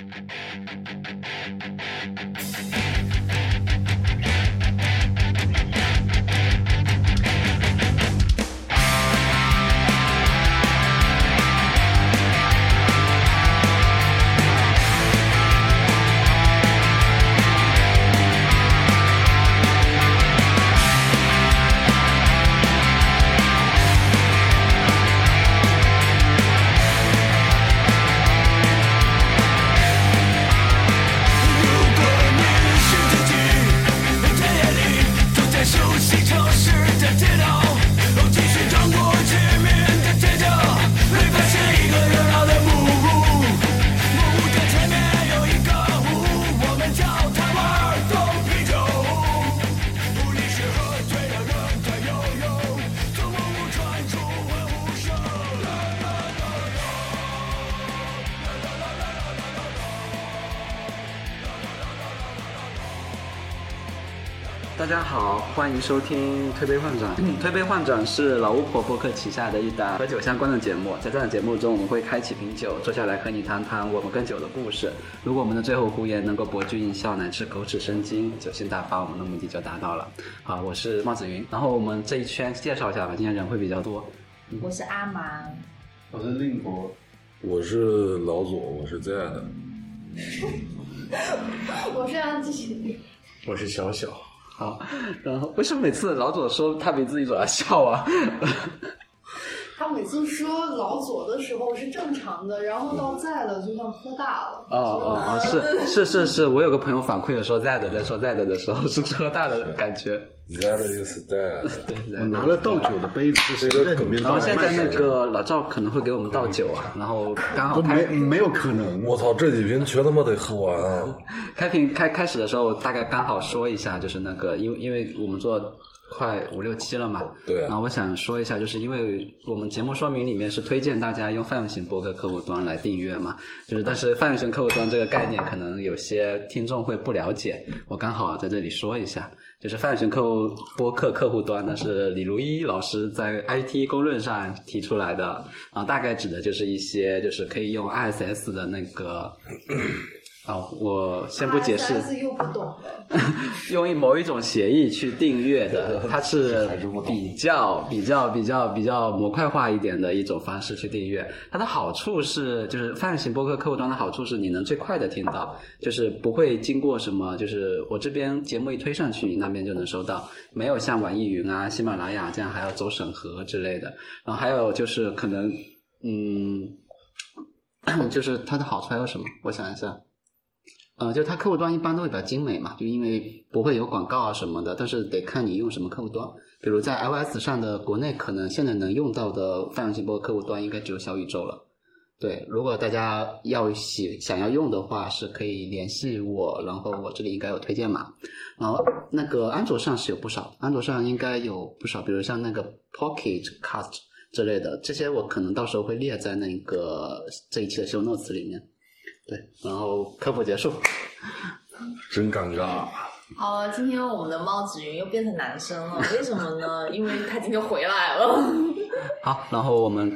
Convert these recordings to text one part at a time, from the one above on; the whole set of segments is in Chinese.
なんで?收听《推杯换盏》。推杯换盏是老巫婆播客旗下的一档和酒相关的节目。在这档节目中，我们会开启瓶酒，坐下来和你谈谈我们跟酒的故事。如果我们的最后胡言能够博君一笑，乃至口齿生津，酒兴大发，我们的目的就达到了。好，我是帽子云。然后我们这一圈介绍一下吧，今天人会比较多。我是阿芒，我是令博，我是老左，我是这样的。我是杨继，我是小小。好，然后为什么每次老左说他比自己左要笑啊？他每次说老左的时候是正常的，然后到在了就像喝大了。哦哦哦，是是是是，我有个朋友反馈的说在的，在说在的的时候是喝大的感觉。That is that。我拿了倒酒的杯子，然后？现在那个老赵可能会给我们倒酒啊，然后刚好都没开没有可能。我操，这几瓶全他妈得喝完啊！开瓶开开始的时候，大概刚好说一下，就是那个，因为因为我们做快五六期了嘛，对啊。然后我想说一下，就是因为我们节目说明里面是推荐大家用泛用型博客客户端来订阅嘛，就是但是泛用型客户端这个概念，可能有些听众会不了解，我刚好在这里说一下。就是泛用型客户播客客户端呢，是李如一老师在 IT 公论上提出来的，然后大概指的就是一些就是可以用 ISS 的那个，哦，我先不解释，ISS 又不懂。用一某一种协议去订阅的，它是比较比较比较比较模块化一点的一种方式去订阅。它的好处是，就是泛型播客客户端的好处是，你能最快的听到，就是不会经过什么，就是我这边节目一推上去，你那边就能收到，没有像网易云啊、喜马拉雅这样还要走审核之类的。然后还有就是可能，嗯，就是它的好处还有什么？我想一下。呃，就它客户端一般都会比较精美嘛，就因为不会有广告啊什么的，但是得看你用什么客户端。比如在 iOS 上的国内，可能现在能用到的泛用型播客户端应该只有小宇宙了。对，如果大家要喜想要用的话，是可以联系我，然后我这里应该有推荐码。然后那个安卓上是有不少，安卓上应该有不少，比如像那个 Pocket Cast 之类的，这些我可能到时候会列在那个这一期的 show notes 里面。对，然后科普结束。真尴尬。好了，今天我们的猫子云又变成男生了，为什么呢？因为他今天回来了。好，然后我们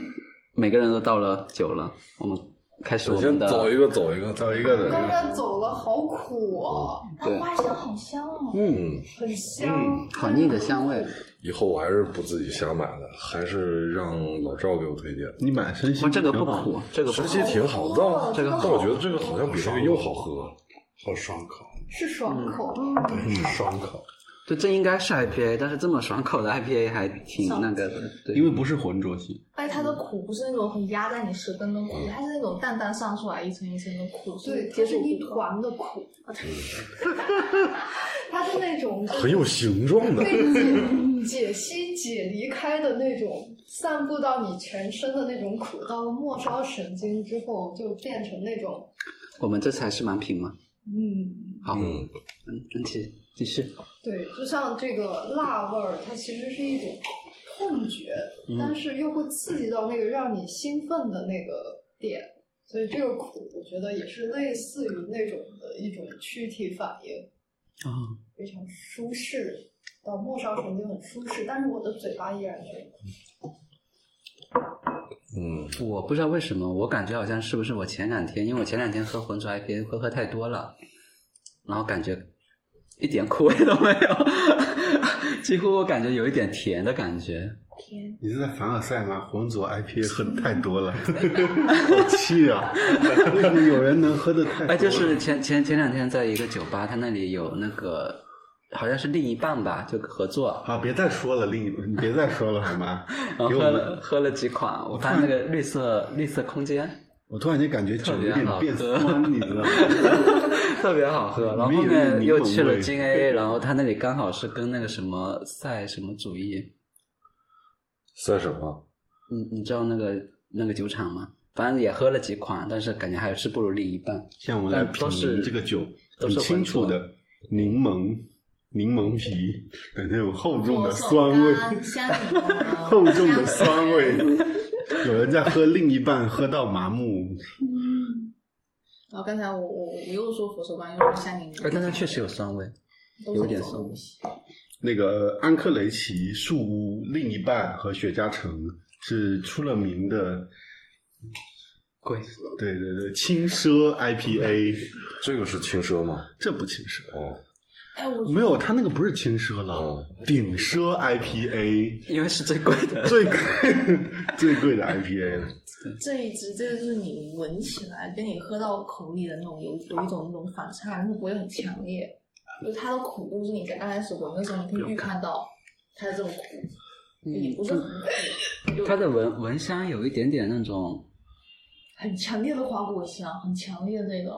每个人都倒了酒了，我们开始首我们的。先走一个，走一个，走一个的，刚刚走了，好苦啊，对花香好香哦。嗯，很香。好腻的香味。以后我还是不自己瞎买了，还是让老赵给我推荐。你买这个不挺好苦，这个实际挺好，但这个但我觉得这个好像比这个又好喝。好爽口，是爽口。对，爽口。对，这应该是 IPA，但是这么爽口的 IPA 还挺那个的。对，因为不是浑浊性，哎，它的苦不是那种很压在你舌根的苦，它是那种淡淡上出来一层一层的苦，所对，以它是一接受不了。团的苦。它是那种很有形状的，被解解析、解离开的那种，散布到你全身的那种苦，到了末梢神经之后，就变成那种，我们这次还是蛮平嘛。嗯，好，嗯，嗯，继续继续。对，就像这个辣味儿，它其实是一种痛觉，但是又会刺激到那个让你兴奋的那个点，所以这个苦，我觉得也是类似于那种的一种躯体反应，啊、非常舒适，到末梢神经很舒适，但是我的嘴巴依然是。嗯，我不知道为什么，我感觉好像是不是我前两天，因为我前两天喝浑浊 IPA 喝喝太多了，然后感觉一点苦味都没有，几乎我感觉有一点甜的感觉。天，你是在凡尔赛吗？浑浊 IPA 喝的太多了，好气啊！为什么有人能喝的太多了？哎，就是前前前两天在一个酒吧，他那里有那个好像是另一半吧，就合作，啊，别再说了，另一 你别再说了好吗？然喝了，喝了几款，我发现那个绿色绿色空间我突然间感觉酒有点变酸，你知道吗？特别好喝，然后后面又去了金 A，然后他那里刚好是跟那个什么赛什么主义，赛什么？你你知道那个那个酒厂吗？反正也喝了几款，但是感觉还是不如另一半。像我们来品是这个酒，都是很清楚浑浊的柠檬柠檬皮的那种厚重的酸味，厚重的酸味。有人在喝另一半，喝到麻木。然后刚才我我我又说佛手柑，又说香柠檬，哎，但它确实有酸味，都是有点酸这种东西。那个安克雷奇树屋另一半和雪茄城是出了名的，贵。对对对，轻奢 IPA，这个是轻奢吗？这不轻奢，哦，哎，我没有，它那个不是轻奢了哦，顶奢 IPA，因为是最贵的，最贵 最贵的 IPA 了。这一支，这个就是你闻起来跟你喝到口里的那种有有一种那种反差，但是不会很强烈。就是它的苦度是你在刚开始闻的时候，你可以预看到它的这种苦，也不是很苦，它的闻闻香有一点点那种，很强烈的花果香，很强烈的那个。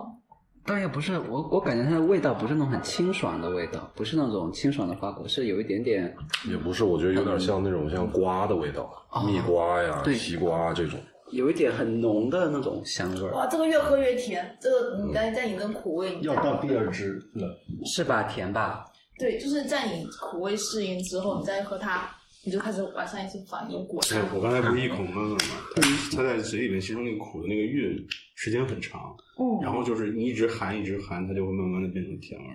但也不是我我感觉它的味道不是那种很清爽的味道，不是那种清爽的花果，是有一点点也不是，我觉得有点像那种像瓜的味道，蜜瓜呀、对西瓜这种。有一点很浓的那种香味儿，哇，这个越喝越甜，这个你在在你的苦味，要到第二支了，是吧？甜吧？对，就是在你苦味适应之后，你再喝它，你就开始往上一次反应过来哎对，。我刚才不是一口闷了吗？它它在嘴里面吸收那个苦的那个韵时间很长，嗯然后就是你一直含一直含，它就会慢慢的变成甜味。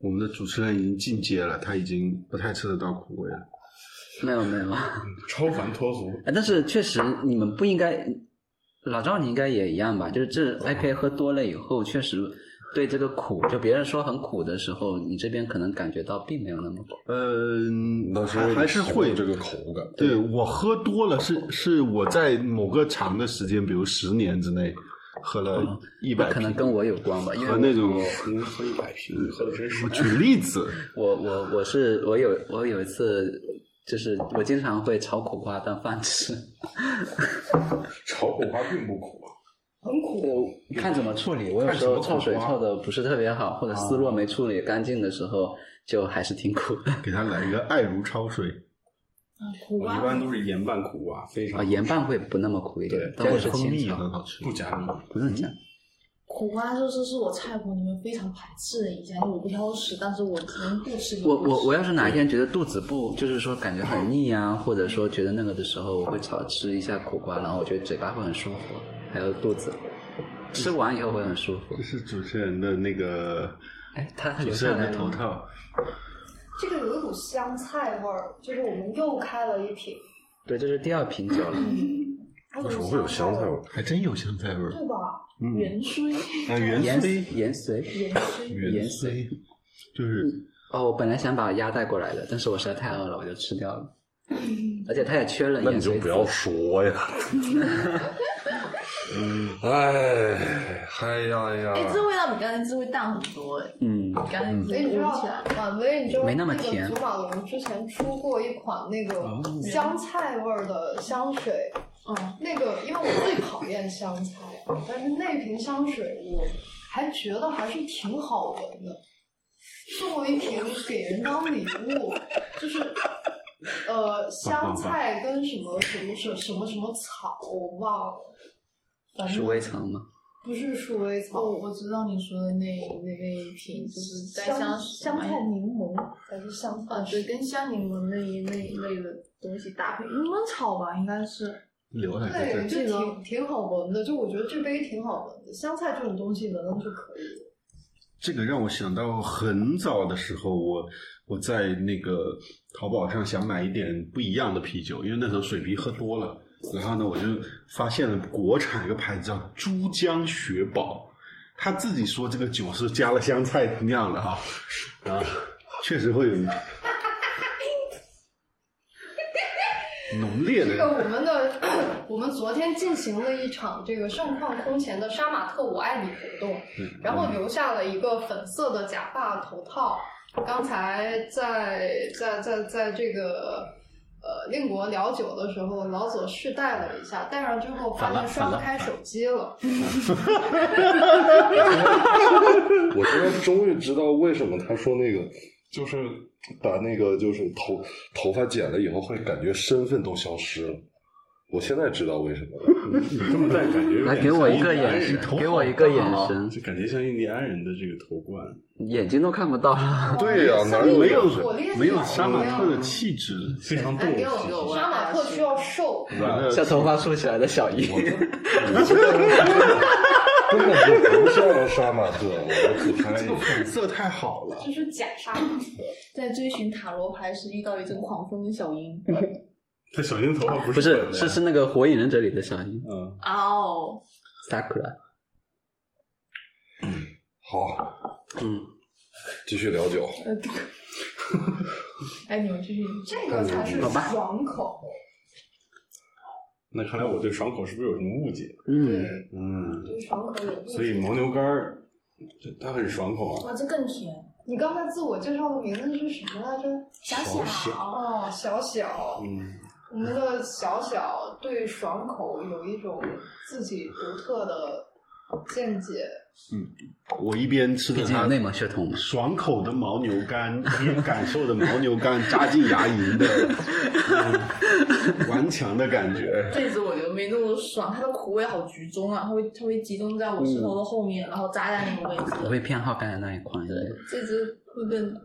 我们的主持人已经进阶了，他已经不太吃得到苦味了。没有没有，超凡脱俗，哎，但是确实你们不应该，老赵你应该也一样吧？就是这 IPA 喝多了以后，确实对这个苦，就别人说很苦的时候，你这边可能感觉到并没有那么苦。嗯，还那是还是会这个口感。对我喝多了是是我在某个长的时间，比如十年之内喝了一百、可能跟我有关吧，因为那种。您喝一百瓶，喝的真是我。举例子，我我我是我有我有一次，就是我经常会炒苦瓜当饭吃，炒苦瓜并不苦啊，很苦，看怎么处理。我有时候焯水焯的不是特别好，或者丝络没处理干净的时候，就还是挺苦的。给他来一个爱如焯水。啊，苦瓜我一般都是盐拌苦瓜，非常啊，盐拌会不那么苦一点对，但我是蜂蜜很好吃。不加蜜。不是这样。苦瓜就是是我菜谱里面非常排斥的一项，因为我不挑食，但是我能不吃我不吃我我要是哪一天觉得肚子不，就是说感觉很腻啊，或者说觉得那个的时候，我会炒吃一下苦瓜，然后我觉得嘴巴会很舒服，还有肚子，吃完以后会很舒服这。是主持人的那个哎，他主持人的头？套，这个有一股香菜味儿，就是我们又开了一瓶，对，这是第二瓶酒了。为为什么会有香菜味？儿？还真有香菜味儿。对吧？嗯，元荽，啊，元盐荽，盐水。元荽，元荽，就是哦，我本来想把鸭带过来的，但是我实在太饿了，我就吃掉了。而且它也缺了那盐水籽。你就不要说呀。哎，嗨呀哎，呀！这味道比刚才这味淡很多哎，嗯，刚才哎，你知道闻起来，婉薇，你知道没那么个甜。祖马龙之前出过一款那个哦。香菜味儿的香水，嗯，那个因为我最讨厌香菜，但是那瓶香水我还觉得还是挺好闻的，送我一瓶给人当礼物，就是呃香菜跟什么什么什么什么什么草我忘了，反正鼠尾草吗？不是鼠尾草，我我知道你说的那那那一瓶，就是带香香菜柠檬还是香啊，对，跟香柠檬那一那一类的东西搭配，柠檬草吧，应该是。对，就挺挺好闻的，就我觉得这杯挺好闻的，香菜这种东西闻闻就可以了。这个让我想到很早的时候，我我在那个淘宝上想买一点不一样的啤酒，因为那时候水啤喝多了，然后呢，我就发现了国产一个牌子叫珠江雪宝，他自己说这个酒是加了香菜酿的哈，啊，确实会有 浓烈的这个。我们的我们昨天进行了一场这个盛况空前的杀马特我爱你活动，然后留下了一个粉色的假发头套。刚才在在在在这个呃令国聊酒的时候，老左试戴了一下，戴上之后发现刷不开手机了。我现在终于知道为什么他说那个，就是把那个就是头头发剪了以后，会感觉身份都消失了。我现在知道为什么了。你 这么戴，感觉有来点给我一个像印第安人眼神，给我一个眼神，就感觉像印第安人的这个头冠。眼睛都看不到。对呀、哪有没有没有杀马特的气质，非常动给我给我，杀马特需要瘦，像头发竖起来的小樱，根本就不像杀马特，我自拍这个粉色太好了。这是假杀马特。在追寻塔罗牌时遇到一阵狂风的小樱。这小樱头发不不是是是是那个火影忍者里的小樱嗯，哦，Sakura。好，嗯，继续聊酒。哎，你们继续。这个才是爽口。那看来我对爽口是不是有什么误解？嗯，嗯，对爽口有误解所以牦牛干儿，这它很爽口啊。哇，这更甜。你刚才自我介绍的名字是什么来着？小小小，哦，小小。嗯，我们的小小对爽口有一种自己独特的见解。嗯我一边吃着它毕竟有内蒙血统。爽口的牦牛干，一边感受着牦牛干扎进牙龈的嗯顽强的感觉。这只我觉得没那么爽，它的苦味好集中啊，它会它会集中在我舌头的后面，然后扎在那个位置。我会偏好刚才那一款。对，这只会更会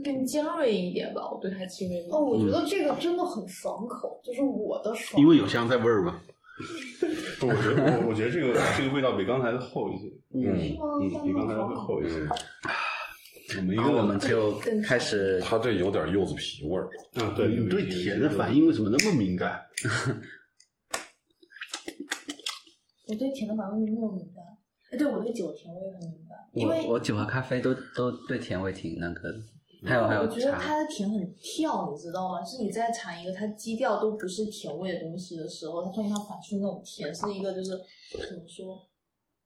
更尖锐一点吧，我对它轻微。哦，我觉得这个真的很爽口，就是我的爽。因为有香菜味儿嘛。不我觉得我我觉得这个这个味道比刚才的厚一些，嗯，嗯，比刚才的会厚一些。我们一然后我们就 开始，它这有点柚子皮味儿。啊，对，你对甜的反应为什么那么敏感？我对甜的反应那么敏感，哎，对我对酒甜味很敏感，因为我我酒和咖啡都都对甜味挺那个的。还有还有我觉得，它的甜很跳，你知道吗？是你在尝一个它基调都不是甜味的东西的时候，它突然间反出那种甜，是一个就是怎么说，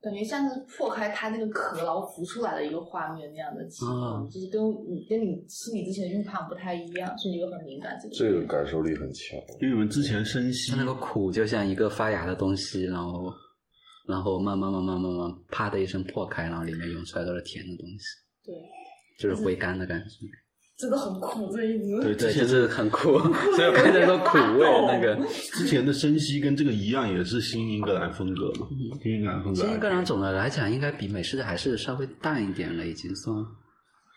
感觉像是破开它那个壳然后浮出来的一个画面那样的情况，嗯就是跟你跟你吃你之前的预判不太一样，所以你就很敏感这个。这个感受力很强。因为我们之前生吸它那个苦就像一个发芽的东西，然后然后慢慢慢慢慢慢啪的一声破开，然后里面涌出来都是甜的东西，对，就是回甘的感觉。真的很苦这一支。对对，之前就是很苦，所以我看着都苦味那个。之前的深吸跟这个一样，也是新英格兰风格嘛。新英格兰风格，新英格兰总的来讲，应该比美式的还是稍微淡一点了，已经算。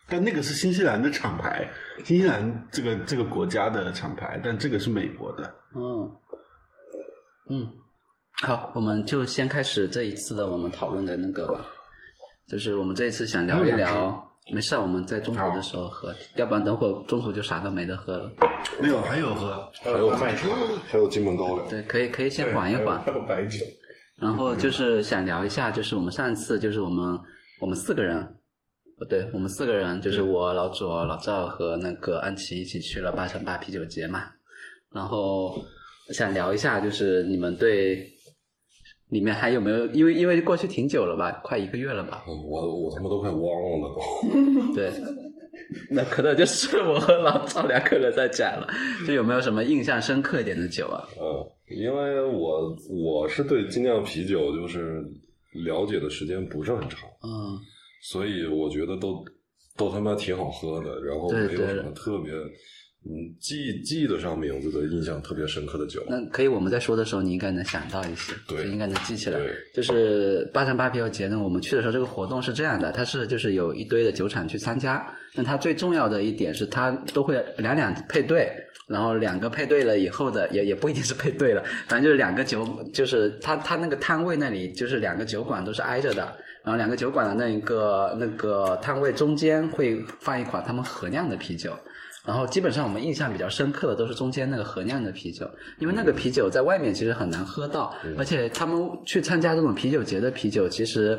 但那个是新西兰的厂牌，新西兰这个这个国家的厂牌，但这个是美国的。嗯，嗯，好，我们就先开始这一次的我们讨论的那个吧，就是我们这一次想聊一聊，没事，我们在中途的时候喝，要不然等会儿中途就啥都没得喝了。没有，还有喝。还有麦酒，还有金门高粱。对，可以可以先缓一缓还，有白酒。然后就是想聊一下，就是我们上次就是我们我们四个人，不对，我们四个人就是我老左、老赵和那个安琪一起去了八乘八啤酒节嘛，然后想聊一下，就是你们对里面还有没有，因为因为过去挺久了吧，快一个月了吧，嗯我我他妈都快忘了都。对。那可能就是我和老赵两个人在讲了，就有没有什么印象深刻一点的酒啊？嗯，因为我我是对精酿啤酒就是了解的时间不是很长，嗯，所以我觉得都都他妈挺好喝的，然后没有什么特别嗯记记得上名字的印象特别深刻的酒。那可以，我们在说的时候，你应该能想到一些，对应该能记起来对。就是八三八啤酒节呢，我们去的时候，这个活动是这样的，它是就是有一堆的酒厂去参加，那它最重要的一点是，它都会两两配对，然后两个配对了以后的，也也不一定是配对了，反正就是两个酒，就是它它那个摊位那里，就是两个酒馆都是挨着的，然后两个酒馆的那一个那个摊位中间会放一款他们合酿的啤酒。然后基本上我们印象比较深刻的都是中间那个合酿的啤酒，因为那个啤酒在外面其实很难喝到，而且他们去参加这种啤酒节的啤酒，其实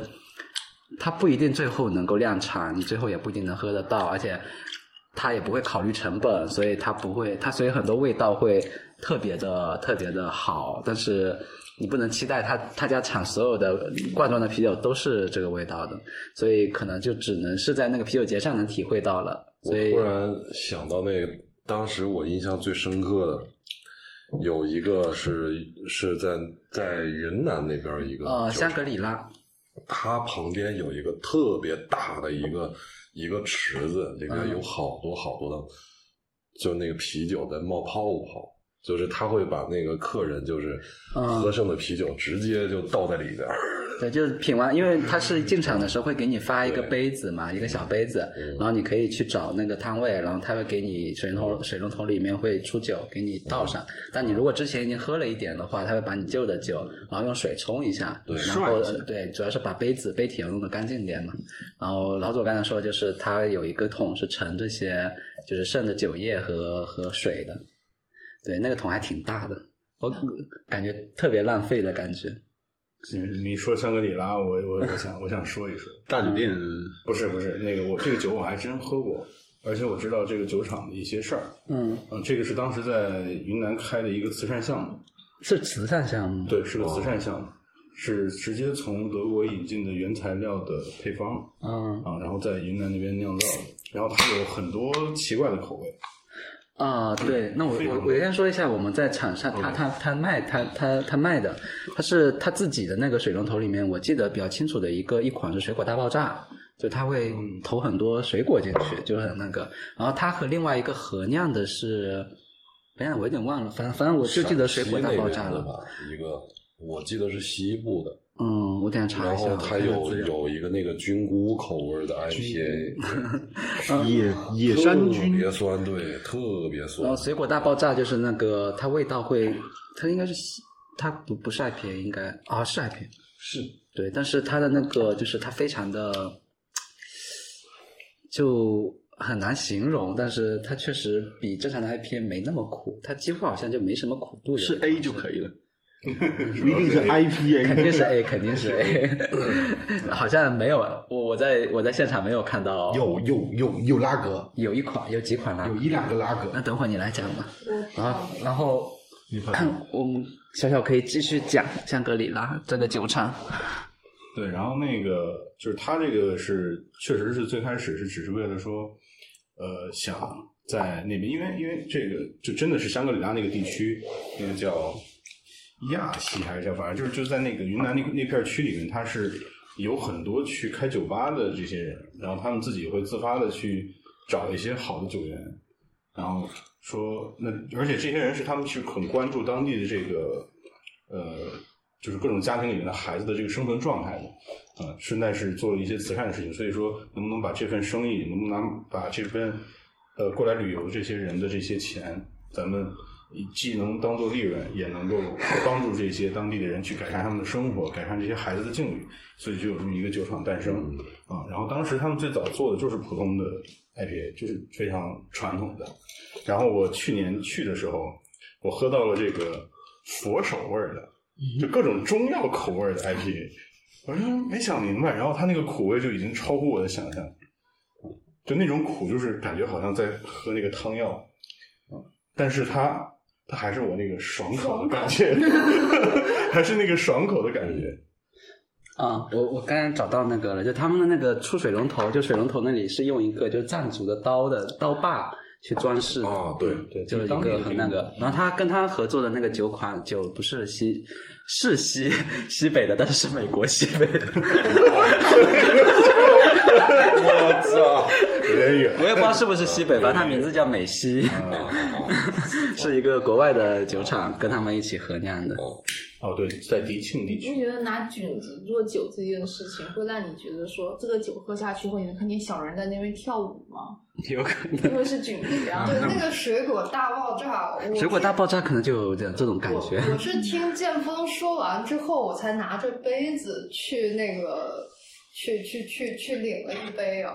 它不一定最后能够量产，你最后也不一定能喝得到，而且它也不会考虑成本，所以它不会，它所以很多味道会特别的特别的好，但是你不能期待他他家产所有的罐装的啤酒都是这个味道的，所以可能就只能是在那个啤酒节上能体会到了。我突然想到那个，当时我印象最深刻的有一个是是在在云南那边一个呃，酒香格里拉，它旁边有一个特别大的一个一个池子，里面嗯有好多好多的，就那个啤酒在冒泡泡，就是他会把那个客人就是嗯喝剩的啤酒直接就倒在里边儿。对，就是品完，因为他是进场的时候会给你发一个杯子嘛，一个小杯子，嗯然后你可以去找那个摊位，然后他会给你水龙头，水龙头里面会出酒给你倒上。但你如果之前已经喝了一点的话，他会把你旧的酒，然后用水冲一下，对然后对，主要是把杯子杯体要弄得干净点嘛。然后老左刚才说的就是他有一个桶是盛这些就是剩的酒液和和水的，对，那个桶还挺大的，我感觉特别浪费的感觉。你你说香格里拉，我我我想我想说一说，大酒店不是不是那个我这个酒我还真喝过，而且我知道这个酒厂的一些事儿。嗯，嗯，这个是当时在云南开的一个慈善项目，是慈善项目。对，是个慈善项目，是直接从德国引进的原材料的配方嗯啊，然后在云南那边酿造的，然后它有很多奇怪的口味。啊，对，那我我我先说一下，我们在场上，他他他卖他他他卖的，他是他自己的那个水龙头里面，我记得比较清楚的一个一款是水果大爆炸，就他会投很多水果进去，就是很那个，然后他和另外一个合酿的是，哎呀，我有点忘了，反正反正我就记得水果大爆炸了，吧？一个我记得是西部的，嗯，我等一下查然一下，后它有有一个那个菌菇口味的 IPA，野野山特菌别酸，对，特别酸然后。水果大爆炸就是那个，它味道会，它应该是，它不不是 IPA，应该啊是 IPA，是对，但是它的那个就是它非常的，就很难形容，但是它确实比正常的 IPA 没那么苦，它几乎好像就没什么苦度。是 A 就可以了，不 一定是 IPA，肯定是 A，肯定是 A，好像没有，我我在我在现场没有看到，有有有有拉格，有一款有几款啦有，一两个拉格那。等会儿你来讲吧。啊然后然后看我们小小可以继续讲香格里拉这个酒厂。对，然后那个就是他这个是确实是最开始是只是为了说，呃，想在那边，因为因为这个就真的是香格里拉那个地区，那个叫亚西还是叫，反正就是就在那个云南那那片区里面，他是有很多去开酒吧的这些人，然后他们自己会自发的去找一些好的酒源，然后说那而且这些人是他们是很关注当地的这个呃，就是各种家庭里面的孩子的这个生存状态的，呃，顺带是做了一些慈善的事情，所以说能不能把这份生意，能不能把这份呃过来旅游这些人的这些钱，咱们既能当做利润，也能够帮助这些当地的人去改善他们的生活，改善这些孩子的境遇，所以就有这么一个酒厂诞生啊。然后当时他们最早做的就是普通的 IPA，就是非常传统的。然后我去年去的时候，我喝到了这个佛手味儿的，就各种中药口味的 IPA，我说没想明白，然后它那个苦味就已经超乎我的想象，就那种苦就是感觉好像在喝那个汤药，啊，但是它它还是我那个爽口的感觉，还是那个爽口的感觉。啊、我我刚刚找到那个了，就他们的那个出水龙头，就水龙头那里是用一个就是藏族的刀的刀把去装饰的，啊，对，对，就是一个很那个。然后他跟他合作的那个酒款酒不是西是西西北的，但是是美国西北的，我操，有点远。我也不知道是不是西北，反正它名字叫美西，是一个国外的酒厂跟他们一起合酿的。哦，对，在迪庆地区你，觉得拿菌子做酒这件事情，会让你觉得说这个酒喝下去后，你能看见小人在那边跳舞吗？有可能，因为是菌子啊。对那个水果大爆炸，水果大爆炸可能就有点这种感我觉。我是听剑锋说完之后，我才拿着杯子去那个去去去去领了一杯啊。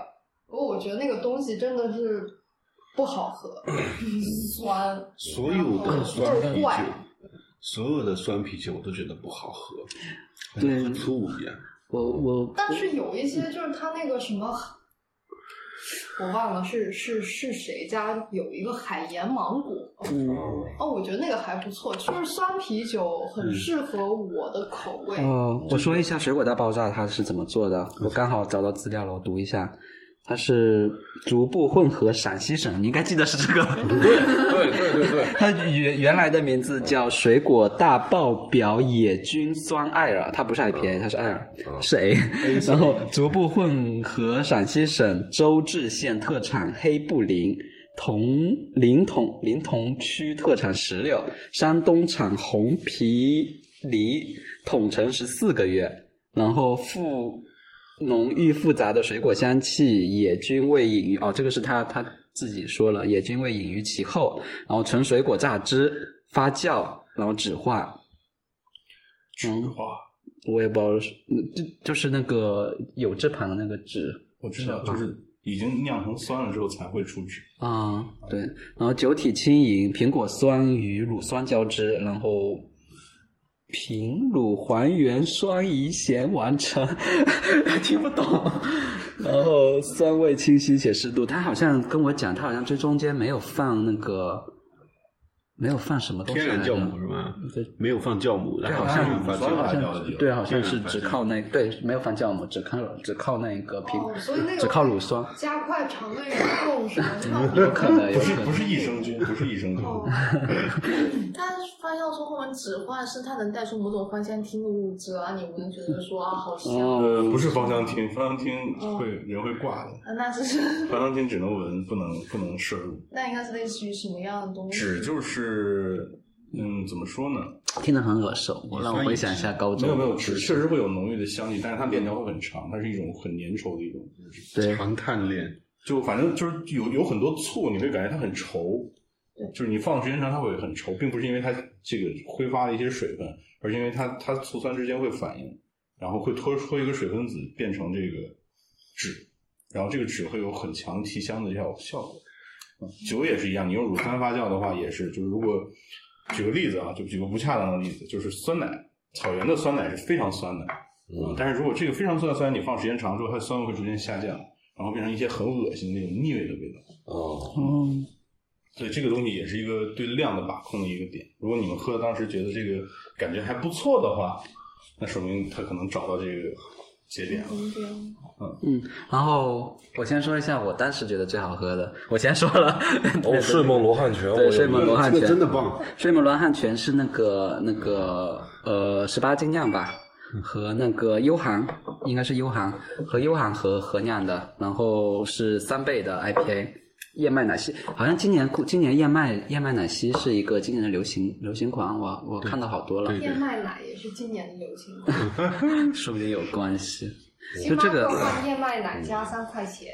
不过我觉得那个东西真的是不好喝，酸，所有的酸啤酒所有的酸啤酒我都觉得不好喝，对跟醋一样。我我但是有一些就是它那个什么，我忘了是是是谁家有一个海盐芒果，嗯哦，我觉得那个还不错，就是酸啤酒很适合我的口味。哦，我说一下水果大爆炸它是怎么做的，我刚好找到资料了，我读一下。它是逐步混合陕西省，你应该记得是这个。对对对对，它原原来的名字叫水果大爆表野菌酸艾尔，它不是 IPA，它是艾尔，是 A。然后逐步混合陕西省周至县特产黑布林。同临潼临潼区特产石榴，山东产红皮梨，统称十四个月，然后富浓郁复杂的水果香气，野菌味隐于哦，这个是他他自己说了，野菌味隐于其后，然后纯水果榨汁发酵，然后酯化，纸嗯化，我也不知道是，嗯就就是那个有字旁的那个酯我知道，就是已经酿成酸了之后才会出纸。啊、对，然后酒体轻盈，苹果酸与乳酸交织，然后平乳还原酸乙酰完成，听不懂。然后酸味清晰且适度，他好像跟我讲，他好像最中间没有放那个，没有放什么东西天然酵母是吗？对？没有放酵母，然后好像乳酵好像对，好像是只靠那对，没有放酵母，只靠只靠那个苹哦，所以那个只靠乳酸，加快肠胃蠕动是吗？那有不是不是益生菌，不是益生菌。哦，它发酵之后，我们酯化是它能带出某种芳香烃的物质啊，你闻觉得说啊好香，哦。呃，不是芳香烃，芳香烃会人会挂的，啊那这是。芳香烃只能闻，不能不能摄入。那应该是类似于什么样的东西？纸就是，嗯，怎么说呢？听得很耳熟，我让我回想一下高中。没有没有，纸确实会有浓郁的香气，但是它链条会很长，它是一种很粘稠的一种物质。对，长碳链，就反正就是有有很多醋，你会感觉它很稠，对就是你放的时间长，它会很稠，并不是因为它这个挥发了一些水分，而是因为它它醋酸之间会反应，然后会脱脱一个水分子变成这个酯，然后这个酯会有很强提香的效效果。嗯酒也是一样，你用乳酸发酵的话也是，就是如果举个例子啊，就举个不恰当的例子，就是酸奶，草原的酸奶是非常酸的，嗯但是如果这个非常酸的酸奶你放时间长之后，它的酸味会逐渐下降，然后变成一些很恶心的那种腻味的味道。哦，嗯，所以这个东西也是一个对量的把控的一个点。如果你们喝当时觉得这个感觉还不错的话，那说明他可能找到这个节点了。嗯，然后我先说一下我当时觉得最好喝的，我先说了。哦，睡梦罗汉拳，我有对睡梦罗汉这个真的棒。睡梦罗汉泉是那个那个呃十八精酿吧，和那个悠航应该是悠航和悠航合合酿的，然后是三倍的 IPA。燕麦奶昔好像今年今年燕麦燕麦奶昔是一个今年的流行流行款，我我看到好多了，燕麦奶也是今年的流行。款，说不定有关系。就这个换燕麦奶加三块钱，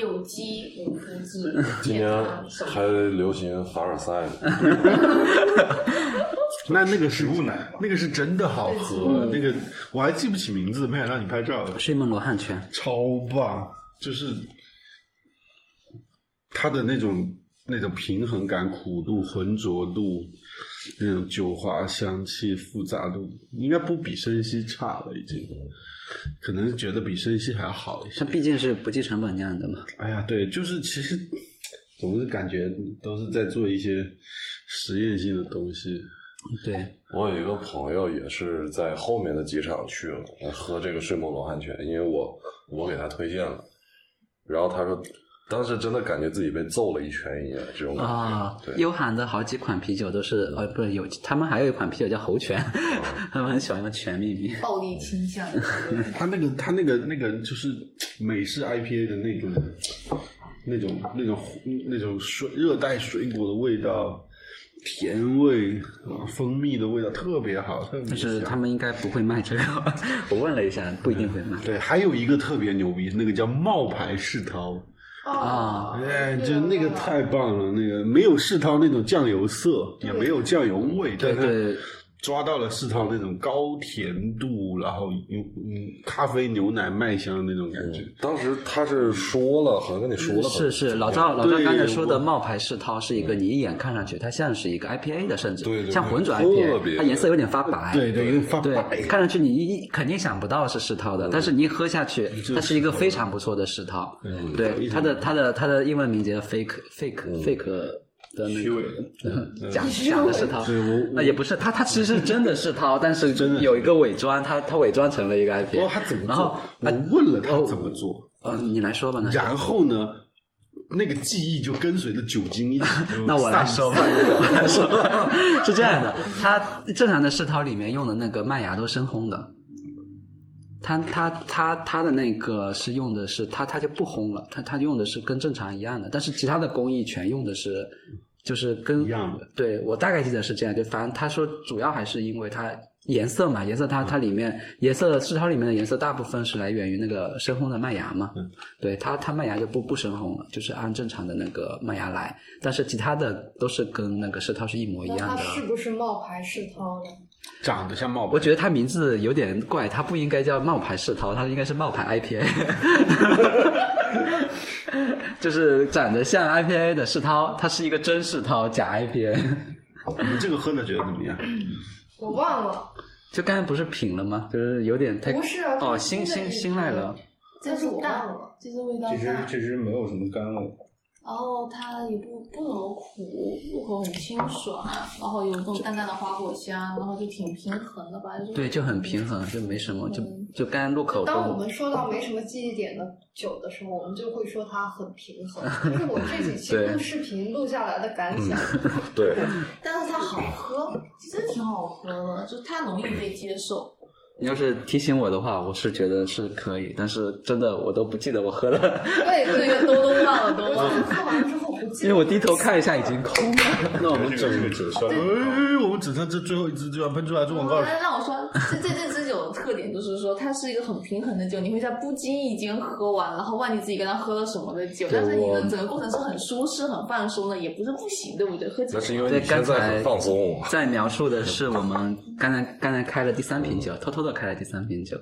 有机无麸质，今年还流行凡尔赛。那那个是植物奶嘛那个是真的好喝，那个我还记不起名字，没想让你拍照，睡梦罗汉拳，超棒，就是它的那种那种平衡感、苦度、浑浊度，那种酒花香气、复杂度，应该不比生西差了，已经，可能觉得比生西还要好一些它。毕竟是不计成本酿的嘛。哎呀，对，就是其实总是感觉都是在做一些实验性的东西。对，我有一个朋友也是在后面的几场去了呃喝这个睡梦罗汉泉，因为我我给他推荐了，然后他说当时真的感觉自己被揍了一拳一样，这种感觉。啊，对，悠航的好几款啤酒都是，呃，不是有，他们还有一款啤酒叫猴拳，他们很喜欢用拳命名。暴力倾向。他那个他那个那个就是美式 IPA 的那种那种那种那种水热带水果的味道，甜味啊，蜂蜜的味道特别好，特别但是他们应该不会卖这个，我问了一下，不一定会卖。对，还有一个特别牛逼，那个叫冒牌世涛，啊，哎，就那个太棒了，那个没有世涛那种酱油色，也没有酱油味，对对，抓到了世涛那种高甜度，然后有嗯咖啡牛奶麦香的那种感觉。当时他是说了，好像跟你说了吧，是是，老赵老赵刚才说的冒牌世涛是一个你一眼看上去它像是一个 IPA 的，甚至对对对像混浊 IPA，它颜色有点发白。对对，有点发对白，。看上去你一肯定想不到是世涛的，但是你一喝下去，它是一个非常不错的世涛。对，它的它的它的英文名叫 fake fake fake 的那个假假的是涛。对我那也不是，他，他其实是真的是涛，但是 真的有一个伪装，他他伪装成了一个 IPA。哦，他怎么然后做？我问了他怎么做，呃，你来说吧，那然后呢，那个记忆就跟随着酒精一起。那我来说吧，我来说吧，是这样的，他正常的世涛里面用的那个麦芽都深烘的，它它它它的那个是用的是它它就不烘了，它它用的是跟正常一样的，但是其他的工艺全用的是就是跟一样的。对我大概记得是这样，就反正他说主要还是因为它颜色嘛，颜色它它里面颜色世涛里面的颜色大部分是来源于那个深烘的麦芽嘛，对它它麦芽就不不深烘了，就是按正常的那个麦芽来，但是其他的都是跟那个世涛是一模一样的。是不是冒牌世涛呢？长得像冒牌。我觉得它名字有点怪，它不应该叫冒牌世涛，它应该是冒牌 IPA，就是长得像 IPA 的世涛，它是一个真世涛假 IPA。你们这个喝的觉得怎么样？我忘了，就刚才不是品了吗？就是有点太不是啊哦，新新新来了。这是淡我忘了，这是味道其实，其实没有什么干味，然后它也不不怎么苦，入口很清爽，然后有那种淡淡的花果香，然后就挺平衡的吧，就对，就很平衡，就没什么，就就刚入口当我们说到没什么记忆点的酒的时候，我们就会说它很平衡。就是我这几期录视频录下来的感想。对，但是它好喝，其实挺好喝的，就是它容易被接受。你要是提醒我的话，我是觉得是可以，但是真的我都不记得我喝了，对对对，都都忘了，都忘了。喝完之后不记得。因为我低头看一下已经空了。那我们整这个只剩哎，我们只剩这最后一支就要喷出来做广告来。让我说，这这这支酒的特点就是说，它是一个很平衡的酒，你会在不经意间喝完，然后忘记自己刚刚喝了什么的酒，但是你的整个过程是很舒适、很放松的，也不是不行，对不对？喝酒那是因为，你刚才现在很放松。在描述的是我们刚才刚才开了第三瓶酒，偷偷的开了第三瓶酒。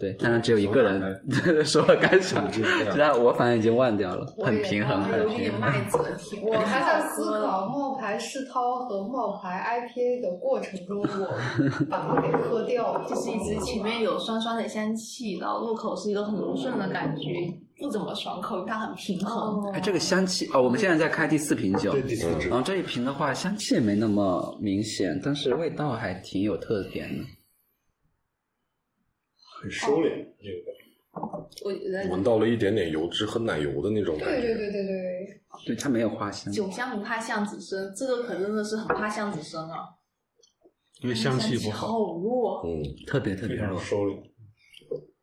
对，当然只有一个人 说了感想，其他我反正已经忘掉了，很平衡，很有点平衡。麦子的甜，我还在思考冒牌世涛和冒牌 IPA 的过程中，我 把它给喝掉了。就是一直前面有酸酸的香气，然后入口是一个很柔顺的感觉，不怎么爽口，它很平衡。哎，这个香气哦，我们现在在开第四瓶酒，对第四支然后这一瓶的话，香气也没那么明显，但是味道还挺有特点的。很收敛这个。我觉得闻到了一点点油脂和奶油的那种感觉。对对对对对，对，它没有花香。酒香不怕巷子深，这个可真的是很怕巷子深啊！因为香气不好。好弱。嗯，特别特别弱。收敛。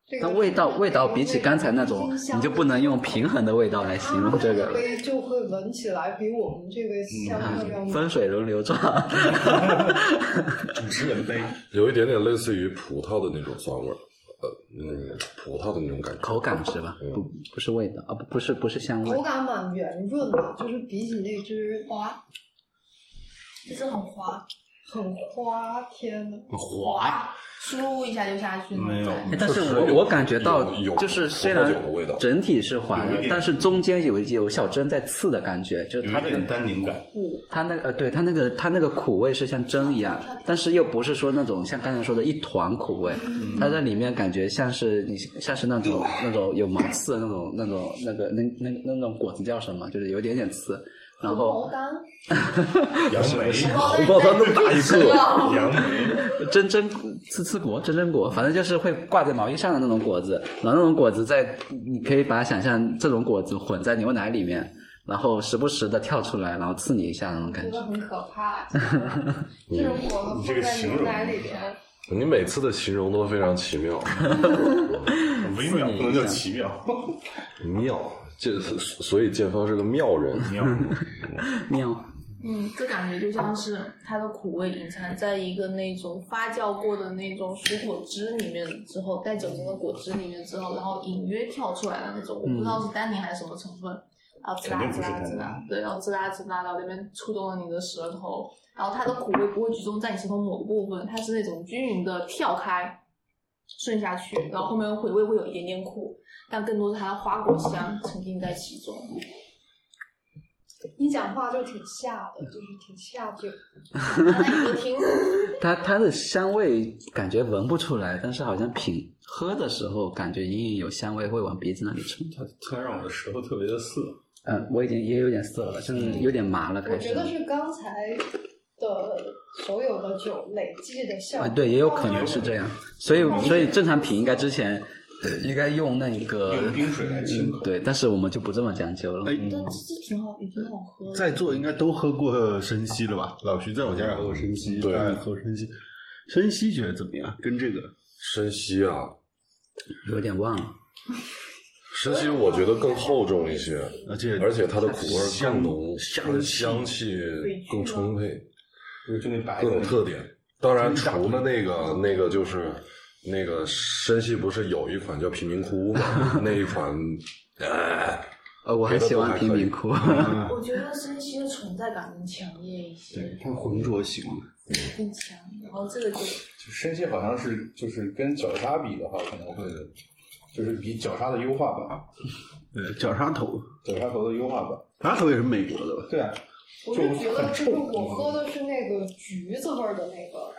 这个但味道味道比起刚才那种，你就不能用平衡的味道来形容这个就会闻起来比我们这个香风水轮流转，主持人杯，有一点点类似于葡萄的那种酸味儿，呃，嗯，葡萄的那种感觉。口感是吧？不不是味道啊，不不是不是香味口。感蛮圆润的，就是比起那只滑，就是很滑，很花，天呐。滑，输一下就下去那没有但是我我感觉到就是虽然整体是滑的有一，点但是中间有有小针在刺的感觉，就是有一点它那个单宁感，它那个呃，对它那个它那个苦味是像针一样，但是又不是说那种像刚才说的一团苦味，它在里面感觉像是你像是那种那种有芒刺的那种那种那个那那那种果子叫什么？就是有一点点刺，然后 杨梅，红包它那么大一个，杨梅，真真刺刺果真真果，反正就是会挂在毛衣上的那种果子，然后那种果子在你可以把它想象这种果子混在牛奶里面。然后时不时的跳出来，然后刺你一下那种感觉觉得。很可怕。这种果子放在牛奶里边，你每次的形容都非常奇妙，微妙不能叫奇妙，妙。这所以建方是个妙人，妙。妙，嗯，这感觉就像是它的苦味隐藏在一个那种发酵过的那种水果汁里面之后，带酒精的果汁里面之后，然后隐约跳出来的那种，我不知道是单宁还是什么成分，然后滋啦滋啦滋啦，对，然后滋啦滋啦到那边触动了你的舌头，然后它的苦味不会集中在你舌头某个部分，它是那种均匀的跳开，顺下去，然后后面回味会有一点点苦，但更多是它的花果香沉浸在其中。一讲话就挺下的，就是挺下酒。那你听，它它的香味感觉闻不出来，但是好像品喝的时候感觉隐隐有香味会往鼻子那里冲。它突然让我的舌头特别的涩。嗯，我已经也有点涩了，就是有点麻了，我开始。觉得是刚才的所有的酒累积的效啊，果。对，也有可能是这样。所以所以正常品应该之前呃 应该用那个 用冰水来清口嗯对，但是我们就不这么讲究了。哎，但这这挺好，也挺好喝。在座应该都喝过生西了吧？老徐在我家也喝过生西，对喝过生西。生西觉得怎么样？跟这个生西啊，有点忘了。生西我觉得更厚重一些，而且而且它的苦味更浓，香它的香气更充沛，就那白的更有特点。当然，除了那个那个就是那个生西，不是有一款叫贫民窟吗？那一款，呃，呃，我很喜欢贫民窟。我觉得生西的存在感更强烈一些，对，它浑浊型。更强。然后这个就就生西好像是就是跟角鲨比的话，可能会就是比角鲨的优化版，对，角鲨头，角鲨头的优化版。角鲨头也是美国的吧？对啊，我就觉得，就是我喝的是那个橘子味儿的那个，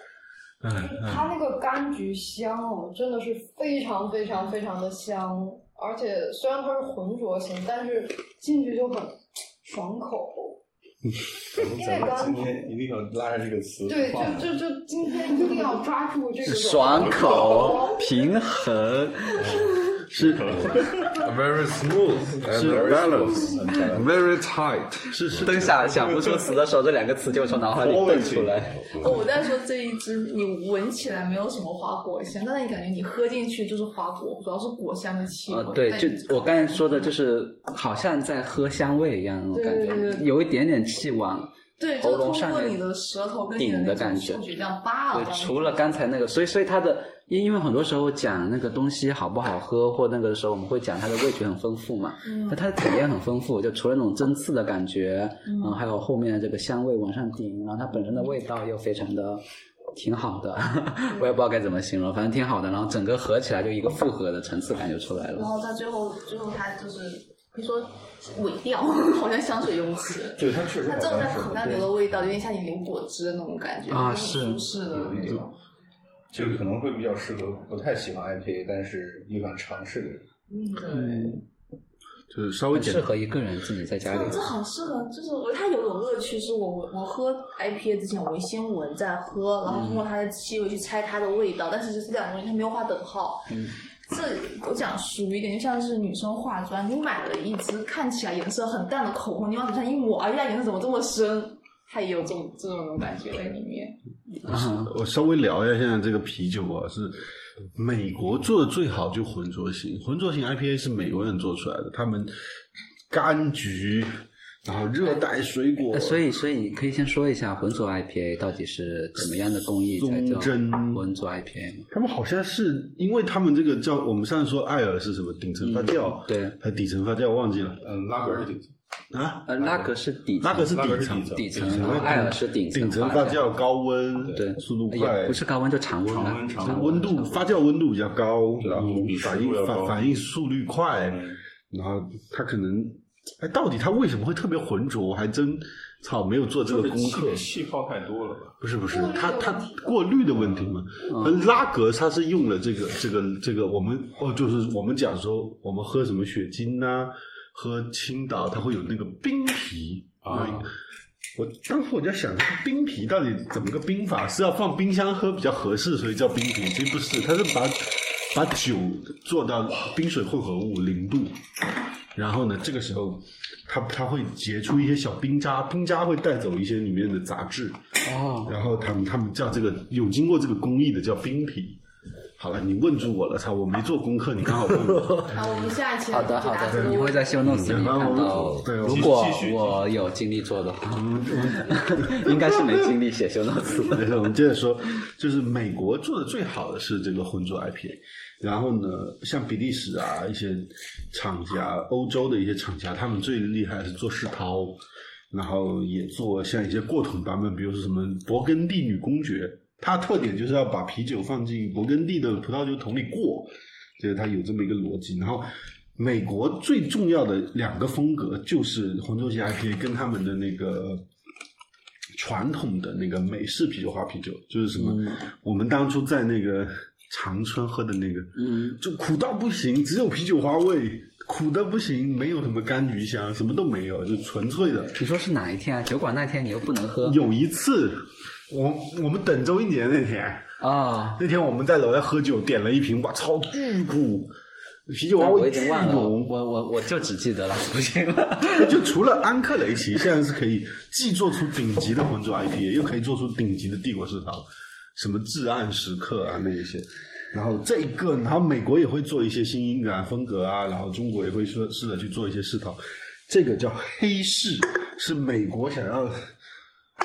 嗯它那个柑橘香哦，真的是非常非常非常的香，而且虽然它是浑浊型，但是进去就很爽口。因为今天一定要拉着这个词。对，就就就今天一定要抓住这个爽口、平衡，是 very smooth and balanced, very tight。是是等想想不出词的时候，这两个词就从脑海里蹦出来。哦，我在说这一支，你闻起来没有什么花果香，但是你感觉你喝进去就是花果，主要是果香的气味。呃，对，就我刚才说的，就是好像在喝香味一样那种感觉，有一点点气往对，喉就咙上面你的舌头跟你顶的感觉这样扒了对，除了刚才那个，所以所以它的，因因为很多时候讲那个东西好不好喝，或那个时候我们会讲它的味觉很丰富嘛，嗯那它的体验很丰富，就除了那种针刺的感觉，嗯，还有后面的这个香味往上顶，然后它本身的味道又非常的挺好的，我也不知道该怎么形容，反正挺好的，然后整个合起来就一个复合的层次感就出来了。然后到最后，最后它就是，比如说尾调，好像香水用词。对，它确实它正在好像是口袋流的味道，有点像你流果汁的那种感觉啊是是的那种。这个可能会比较适合不太喜欢 IPA，但是又想尝试的人。嗯，就是稍微适合一个人自己在家里这。这好适合，就是我觉得它有种乐趣，是我我我喝 IPA 之前，我会先闻再喝，然后通过它的气味去猜它的味道，但是这两个东西它没有画等号。嗯这我讲俗一点，就像是女生化妆，你买了一支看起来颜色很淡的口红，你往嘴上一抹，哎呀，颜色怎么这么深？它也有这种这种感觉在里面。啊我稍微聊一下现在这个啤酒啊，是美国做的最好就浑浊型，浑浊型 IPA 是美国人做出来的，他们柑橘，然后热带水果，呃所以，所以你可以先说一下浑浊 IPA 到底是怎么样的工艺才叫忠贞浑浊 IPA 吗？他们好像是因为他们这个叫我们上次说艾尔是什么顶层发酵，嗯对。还底层发酵忘记了。嗯，拉格是顶层，啊，呃，拉格是底拉格是底层底层，然后艾尔是顶层顶层发发酵高温，对，速度快，不是高温就常温了常温，常它温度发酵温度比较高，然后反应反反应速率快，嗯。然后它可能，哎，到底它为什么会特别浑浊？我还真操没有做这个功课。气泡太多了吧？不是不是它它过滤的问题嘛。拉格它是用了这个这个这个，我们哦，就是我们讲说我们喝什么雪晶呐、喝青岛，它会有那个冰啤啊我当时我在想，这个冰啤到底怎么个冰法？是要放冰箱喝比较合适，所以叫冰啤？其实不是，它是把把酒做到冰水混合物零度，然后呢，这个时候它它会结出一些小冰渣，冰渣会带走一些里面的杂质，哦，然后他们他们叫这个有经过这个工艺的叫冰皮，好了，你问住我了，操，我没做功课，你刚好问我。好，我们下一期好的，好的，你会在修 notes 里看到。对如果我有精力做的话，应该是没精力写修 notes 的。没事，我们接着说，就是美国做的最好的是这个浑浊 IPA，然后呢，像比利时啊一些厂家，欧洲的一些厂家，他们最厉害的是做世涛，然后也做像一些过桶版本，比如说什么勃艮第女公爵，它特点就是要把啤酒放进勃艮第的葡萄酒桶里过，就是它有这么一个逻辑。然后美国最重要的两个风格就是浑浊系 IPA 跟他们的那个。传统的那个美式啤酒花啤酒，就是什么？我们当初在那个长春喝的那个，嗯，就苦到不行，只有啤酒花味，苦的不行，没有什么柑橘香，什么都没有，就纯粹的。你说是哪一天啊？酒馆那天你又不能喝有一次，我我们等周一年那天，啊？那天我们在楼下喝酒，点了一瓶，哇超，巨苦，啤酒花我味巨已经忘了，浓。我我我就只记得了，不行了。就除了安克雷奇，现在是可以既做出顶级的浑浊 IPA，又可以做出顶级的帝国世涛，什么至暗时刻啊那一些。然后这一个，然后美国也会做一些新英格兰风格啊，然后中国也会说试着去做一些世涛。这个叫黑市，是美国想要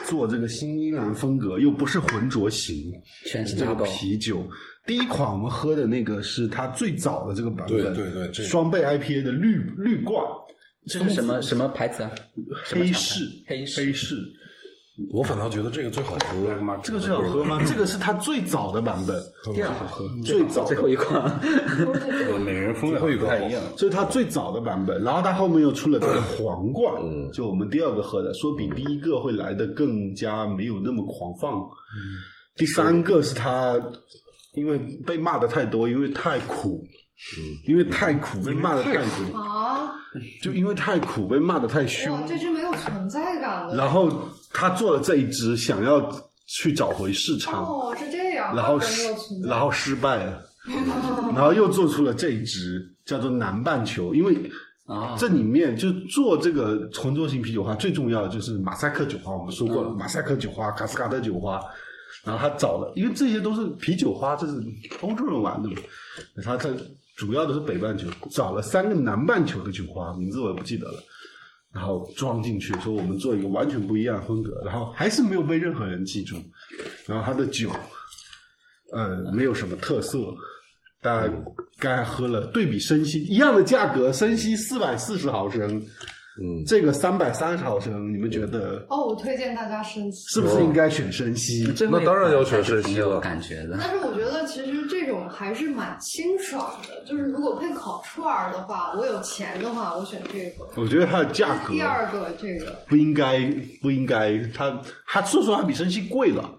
做这个新英格兰风格，又不是浑浊型，全是这个啤酒。第一款我们喝的那个是它最早的这个版本，对对对双倍 IPA 的绿绿罐，这是什么什么牌子啊？黑市，黑市黑市，我反倒觉得这个最好喝。这个最好喝吗？这个是它最早的版本，第二好喝，最早的最后一款。每个人风格不太一样。这是它最早的版本。然后它后面又出了这个皇冠，就我们第二个喝的，说比第一个会来的更加没有那么狂放。第三个是它，因为被骂的太多，因为太苦，因为太苦被骂的太多，啊，就因为太苦被骂的太凶哇，。这就没有存在感的。然后他做了这一支，想要去找回市场。哦，是这样，然后失然后失败了，然后又做出了这一支叫做南半球，因为啊。这里面就做这个浑浊型啤酒花最重要的就是马赛克酒花，我们说过了，马赛克酒花、卡斯卡特酒花，然后他找了，因为这些都是啤酒花，这是欧洲人玩的嘛，他这主要的是北半球，找了三个南半球的酒花，名字我也不记得了。然后装进去，说我们做一个完全不一样的风格，然后还是没有被任何人记住。然后他的酒，呃，没有什么特色，但刚才喝了，对比生西一样的价格，生西四百四十毫升，嗯，这个三百三十毫升，你们觉得哦，我推荐大家生气。是不是应该选生西？那当然要选生西了有感觉的。但是我觉得其实这种还是蛮清爽的，就是如果配烤串儿的话，我有钱的话，我选这个。我觉得它的价格第二个这个，不应该，不应该，它它说实话比生西贵了，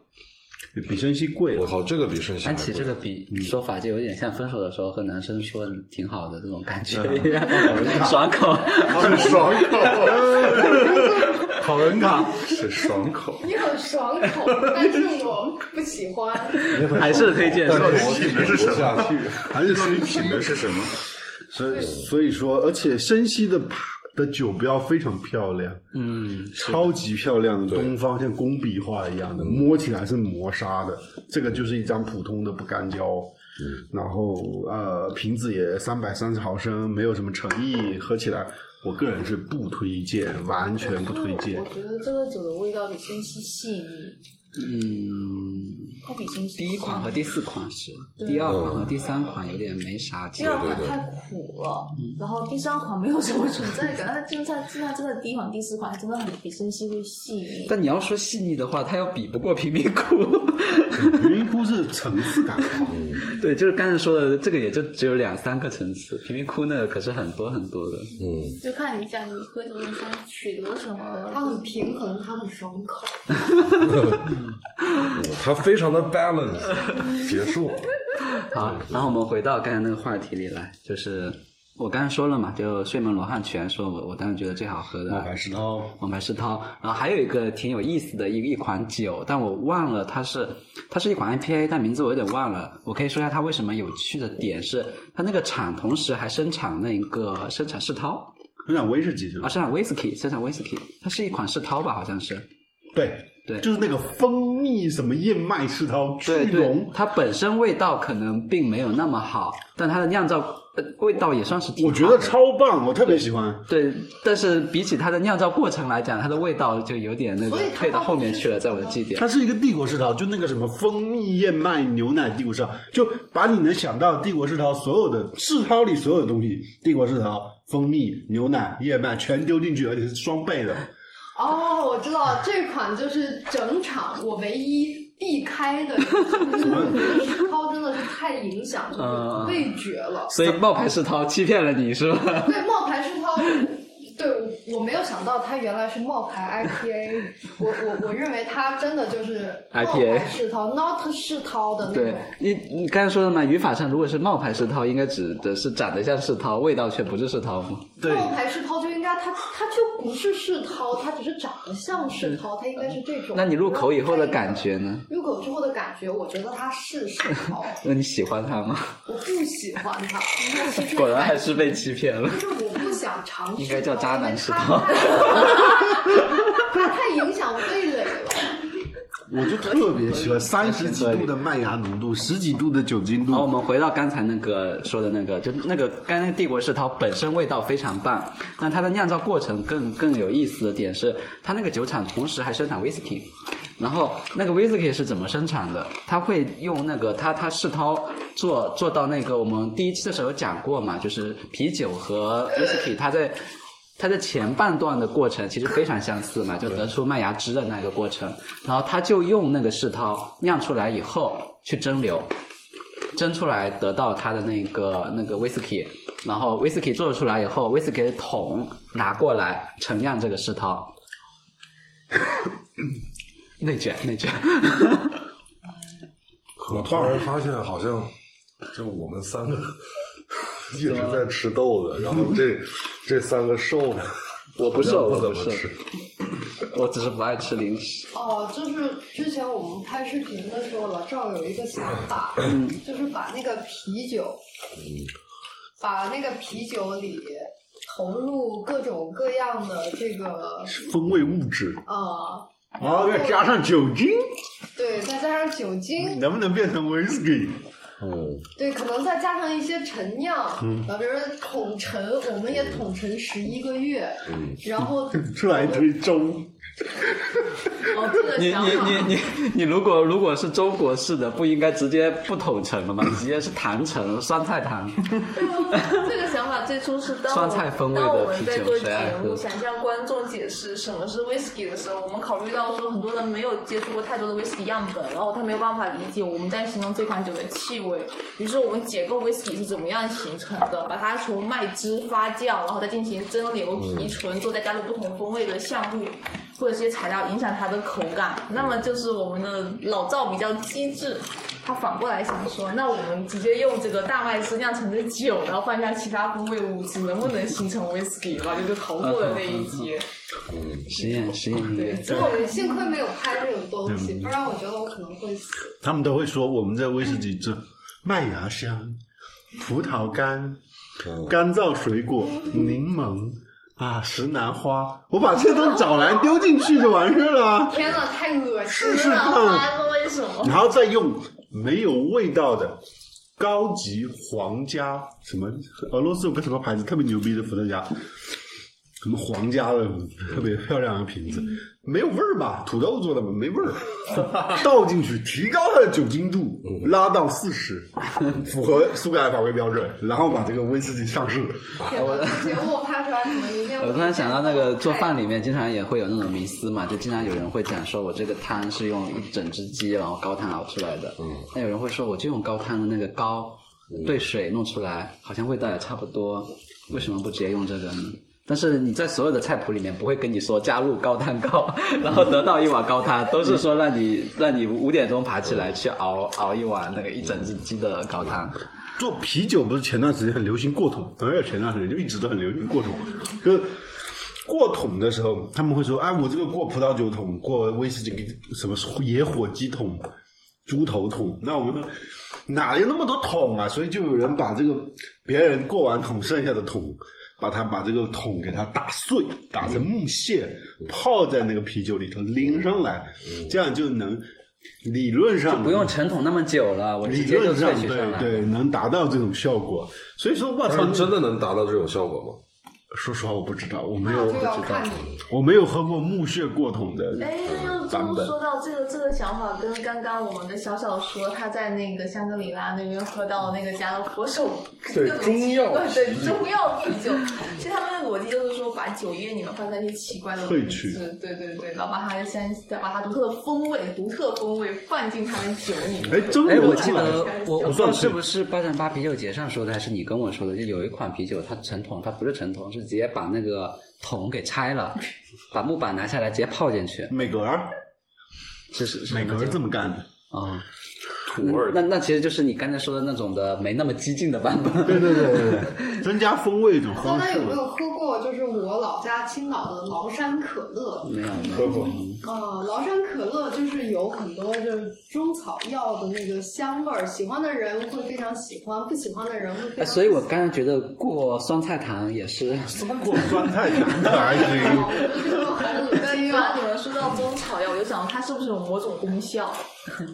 比生西贵了。我靠，这个比圣西还安琪这个比嗯说法就有点像分手的时候和男生说挺好的这种感觉嗯一样，爽口。很爽口，好人卡，是爽口，你很爽口，但是我不喜欢。还是推荐但是说我品的是下去。还是生西品的是什么？所以所以说，而且生西的的酒标非常漂亮，嗯，超级漂亮的东方像工笔画一样的，摸起来是磨砂的。这个就是一张普通的不干胶，嗯。然后呃瓶子也三百三十毫升，没有什么诚意，喝起来我个人是不推荐，完全不推荐。我。觉得这个酒的味道比清晰细腻，嗯，第一款和第四款是，第二款和第三款有点没啥第。二款太苦了，然后第三款没有什么存在感，但就在就在真的第一款、第四款真的很比生西会细腻。但你要说细腻的话，它又比不过贫民窟。贫民窟是层次感好，对，就是刚才说的，这个也就只有两三个层次，贫民窟那个可是很多很多的。嗯，就看你想你喝酒的时候取得什么，它很平衡，它很爽口。它非常的 balance，结束。好，然后我们回到刚才那个话题里来，就是我刚才说了嘛，就睡梦罗汉泉，说我我当时觉得最好喝的冒牌世涛。王牌世涛，然后还有一个挺有意思的一一款酒，但我忘了它是它是一款 IPA，但名字我有点忘了。我可以说一下它为什么有趣的点是，它那个厂同时还生产那个生产世涛生产威士忌是啊，生产 whisky，生产 whisky，它是一款世涛吧，好像是。对对就是那个蜂蜜什么燕麦世涛，对对巨浓，。它本身味道可能并没有那么好，但它的酿造呃味道也算是挺我觉得超棒，我特别喜欢。对，但是比起它的酿造过程来讲，它的味道就有点那个退到后面去了，在我的记忆点。它是一个帝国世涛，就那个什么蜂蜜燕麦牛奶帝国世涛，就把你能想到帝国世涛所有的世涛里所有的东西，帝国世涛、蜂蜜、牛奶、燕麦全丢进去，而且是双倍的。哦，我知道了这款就是整场我唯一避开的一个，就是我觉得世涛真的是太影响这个味觉了。所以冒牌世涛欺骗了你是吧？对冒牌世涛，对我我没有想到它原来是冒牌 IPA，我我我认为它真的就是冒 IPA 牌世涛，not 世涛的那对种。你你刚才说的嘛，语法上如果是冒牌世涛，应该指的是长得像世涛，味道却不是世涛嘛。对冒牌世涛就应该它它就不是世涛，他只是长得像世涛，他应该是这种。那你入口以后的感觉呢？入口之后的感觉，我觉得他是世涛，那你喜欢他吗？我不喜欢它，它其实果然还是被欺骗了。就是我不想尝试，应该叫渣男世它涛他 太影响味蕾了。我就特别喜欢三十几度的麦芽浓度，十几度的酒精度。好，我们回到刚才那个说的那个，就那个刚才那个帝国世涛本身味道非常棒，那它的酿造过程更更有意思的点是，它那个酒厂同时还生产威士忌，然后那个威士忌是怎么生产的？它会用那个它它世涛做做到那个我们第一期的时候讲过嘛，就是啤酒和威士忌它在。它的前半段的过程其实非常相似嘛，就得出麦芽汁的那个过程，然后他就用那个世涛酿出来以后去蒸馏，蒸出来得到它的那个那个威士忌，然后威士忌做出来以后，威士忌的桶拿过来陈酿这个世涛，内卷 内卷，我突然发现，好像就我们三个 一直在吃豆子，然后这这三个瘦的，我不瘦，我不瘦，怎么吃。我只是不爱吃零食。哦，就是之前我们拍视频的时候，老赵有一个想法，就是把那个啤酒，把那个啤酒里投入各种各样的这个风味物质，啊，然后再加上酒精，对，再加上酒精，能不能变成威士忌？嗯，对，可能再加上一些陈酿，嗯，比如说统陈，我们也统陈十一个月，嗯然后 出来一堆粥，哦，这个你，你你你 你如果如果是中国式的，不应该直接不统称了吗？直接是坛陈酸菜坛。最初是当我酸菜风味的当我们在做节目，想向观众解释什么是 whisky 的时候，我们考虑到说很多人没有接触过太多的 whisky 样本，然后他没有办法理解我们在形容这款酒的气味。于是我们解构 whisky 是怎么样形成的，把它从麦汁发酵，然后再进行蒸馏提纯，之后再加入不同风味的橡木或者这些材料，影响它的口感。那么就是我们的老赵比较机智。他反过来想说，那我们直接用这个大麦汁酿成的酒，然后放下其他风味物质，能不能形成 whisky 吧？就就逃过了那一劫。实验实验音乐对，。之后幸亏没有拍这种东西，不然我觉得我可能会死。他们都会说我们这威士忌这麦芽香、葡萄干、干燥水果、柠檬啊、石楠花，我把这都找来丢进去就完事了，天呐，太恶心试试了！看，那为什么？然后再用没有味道的高级皇家什么俄罗斯有个什么牌子特别牛逼的伏特加。什么皇家的特别漂亮的瓶子，没有味儿吧？土豆做的嘛，没味儿。倒进去，提高它的酒精度，拉到四十，符合苏格兰法规标准，然后把这个威士忌上市。天呐，这节目拍出来可能明天我突然想到，那个做饭里面经常也会有那种迷思嘛，就经常有人会讲说，我这个汤是用一整只鸡然后高汤熬出来的。嗯。那有人会说，我就用高汤的那个高兑水弄出来，好像味道也差不多，为什么不直接用这个呢？但是你在所有的菜谱里面不会跟你说加入高汤高，然后得到一碗高汤，都是说让你让你五点钟爬起来去熬熬一碗那个一整只鸡的高汤。做啤酒不是前段时间很流行过桶，没有前段时间就一直都很流行过桶。就是过桶的时候，他们会说：“啊，我这个过葡萄酒桶，过威士忌什么野火鸡桶、猪头桶。”那我们说哪有那么多桶啊？所以就有人把这个别人过完桶剩下的桶，把它把这个桶给它打碎，打成木屑，泡在那个啤酒里头淋上来，这样就能理论上不用陈桶那么久了，我直理接就萃论上取上来。对对能达到这种效果。所以说，我操真的能达到这种效果吗？说实话我不知道，我没有就要看你我没有喝过木屑过桶的哎，又这么版本。说到这个这个想法，跟刚刚我们的小小说他在那个香格里拉那边喝到那个加了佛手 对中药对中药啤酒，其实他们的逻辑就是说把酒液里面放在一些奇怪的萃取对对对，然后把它先再把它独特的风味、独特风味放进他的酒里面。哎，中哎，我记得我我不知道是不是八三八啤酒节上说的，还是你跟我说的，就有一款啤酒，它陈桶，它不是陈桶，是直接把那个桶给拆了，把木板拿下来直接泡进去，美格儿，是是是美格儿这么干的。啊。土味儿那那其实就是你刚才说的那种的没那么激进的版本。对对对对对，增加风味一种方式大家有。没有喝过？就是我老家青岛的崂山可乐。没有喝过，呃，崂山可乐就是有很多就是中草药的那个香味儿，喜欢的人会非常喜欢，不喜欢的人会非哎，常。所以我刚才觉得过酸菜糖也是，过酸菜糖的还行。很恶对，心啊！刚刚你们说到中草药，我就想它是不是有某种功效？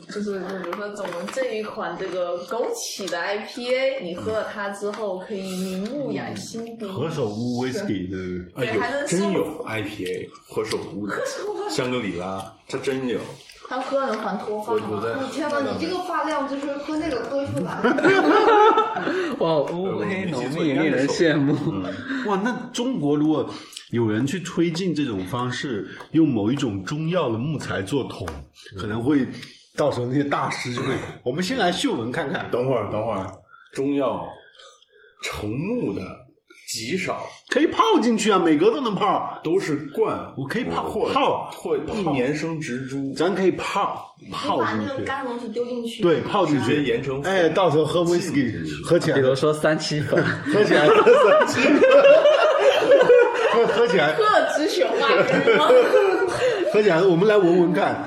就是就比如说我们这一款这个枸杞的 IPA，你喝了它之后可以明目养心鼻。何首乌 whisky 的，对哎有还能真有 IPA 何首乌的香格里拉，它真有。他喝了能还脱发我吗？我天呐，你这个发量就是喝那个喝出来。哇，乌黑浓密，令人羡慕。哇，那中国如果有人去推进这种方式，用某一种中药的木材做桶，可能会到时候那些大师就会，我们先来嗅闻看看，等会儿，等会儿，中药成木的极少，可以泡进去啊，每格都能泡，都是罐，我可以泡或泡或一年生植株，咱可以泡泡把进去，那个干东西丢进去。对，泡进去，研成哎，到时候喝 whisky 喝起来比，如说三七粉，喝起来，喝 喝起来，喝了只选外人吗？喝起来，我们来闻闻看。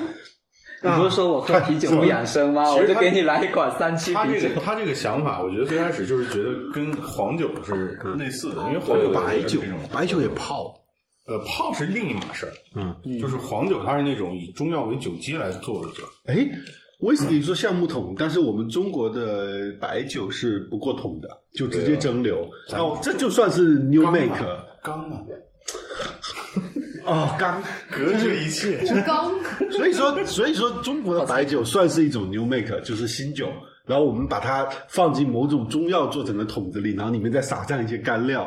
你不是说我喝啤酒不养生吗？我就给你来一款三七啤酒他这个。他这个想法，我觉得最开始就是觉得跟黄酒是类似的，因为黄酒白酒，白酒也泡，呃泡是另一码事儿，嗯，就是黄酒它是那种以中药为酒基来做的酒，哎，威士忌说橡木桶，但是我们中国的白酒是不过桶的，就直接蒸馏。哦，这就算是 new make 刚啊，哦，刚。隔绝一切。刚所以说，所以说中国的白酒算是一种 new make，就是新酒。然后我们把它放进某种中药做成的桶子里，然后里面再撒上一些干料，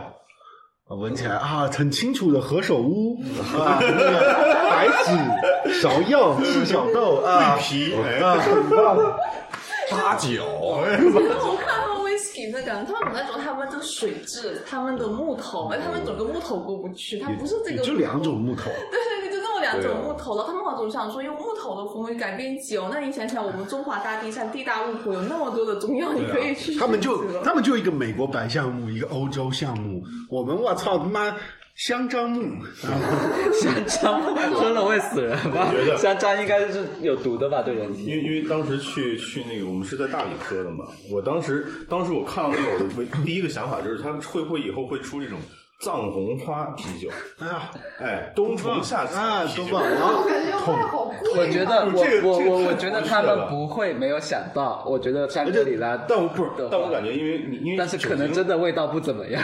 啊，闻起来啊，很清楚的何首乌啊，那 个白芷、芍药、赤小豆啊，皮哎啊，很棒。八九，我看到 whisky 那个，他们那种他们这个水质，他们的木头，哎，他们整个木头过不去，它不是这个，就两种木头，对对对，就那么两种木头了。他们好总想说用木头的风味改变酒，那你想想，我们中华大地上地大物博，有那么多的中药，你可以去。他们就他们就一个美国白橡木，一个欧洲橡木，我们我操他妈香樟木，香樟木喝了会死人吧。香樟应该是有毒的吧，对人体。因为因为当时去去那个我们是在大理喝的嘛，我当时当时我看到那个我第一个想法就是它会不会以后会出这种藏红花啤酒，哎呀，哎，冬虫夏草啊，啤酒多棒！然后我感觉卖好贵啊。我觉得我我我我觉得他们不会没有想到，我觉得香格里拉，但我不是，但我感觉因为你因为但是可能真的味道不怎么样。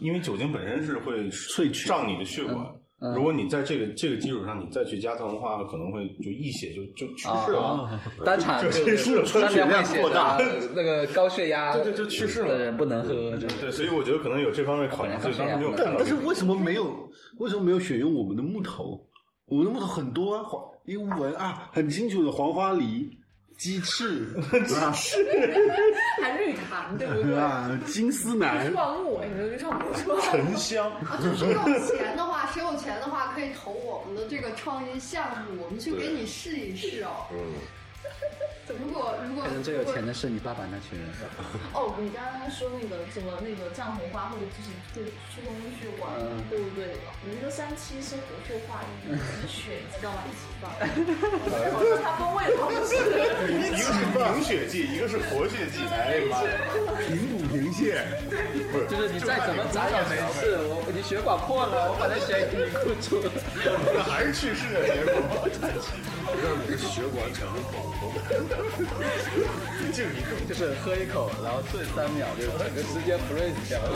因为酒精本身是会萃取胀你的血管。嗯如果你在这个这个基础上，你再去加糖的话，可能会就溢血就就去世了。啊，当场就去世了当场会写扩大那个高血压对对就去世了的人不能喝，就对，所以我觉得可能有这方面考量，所以当时没有看到这个。但但是为什么没有？为什么没有选用我们的木头？我们的木头很多啊，黄一闻啊，很清楚的黄花梨、鸡翅 鸡翅还绿檀，对不对？啊，金丝楠。创木，哎，你创木是吧？沉香，啊，就是有钱的话，谁有钱的话可以投我们的这个创业项目，我们去给你试一试哦。嗯，如果如果可能最有钱的是你爸爸那群人。哦，你刚刚说那个什么那个藏红花或者就是对疏通血管，嗯对不对？你那个三七是活 血化瘀，血知道吗？一起放，好像它风味好像是。一个是凝血剂，一个是活血剂。哎呀妈呀！平补平泻，不是，就是你再怎么砸也没事，我你血管破了，我把那血给你固住 还是去世的结果。让你的血管产生保护。敬一口。就是喝一口，然后顿三秒，就整个时间 freeze 掉了。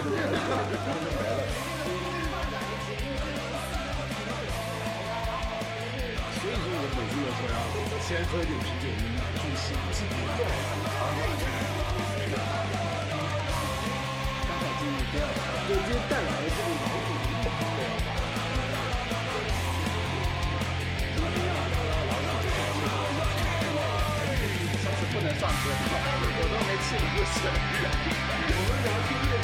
所以说我每次都说要先喝一点啤酒，助气助气。刚好进入第二场。对，今天带来的这个下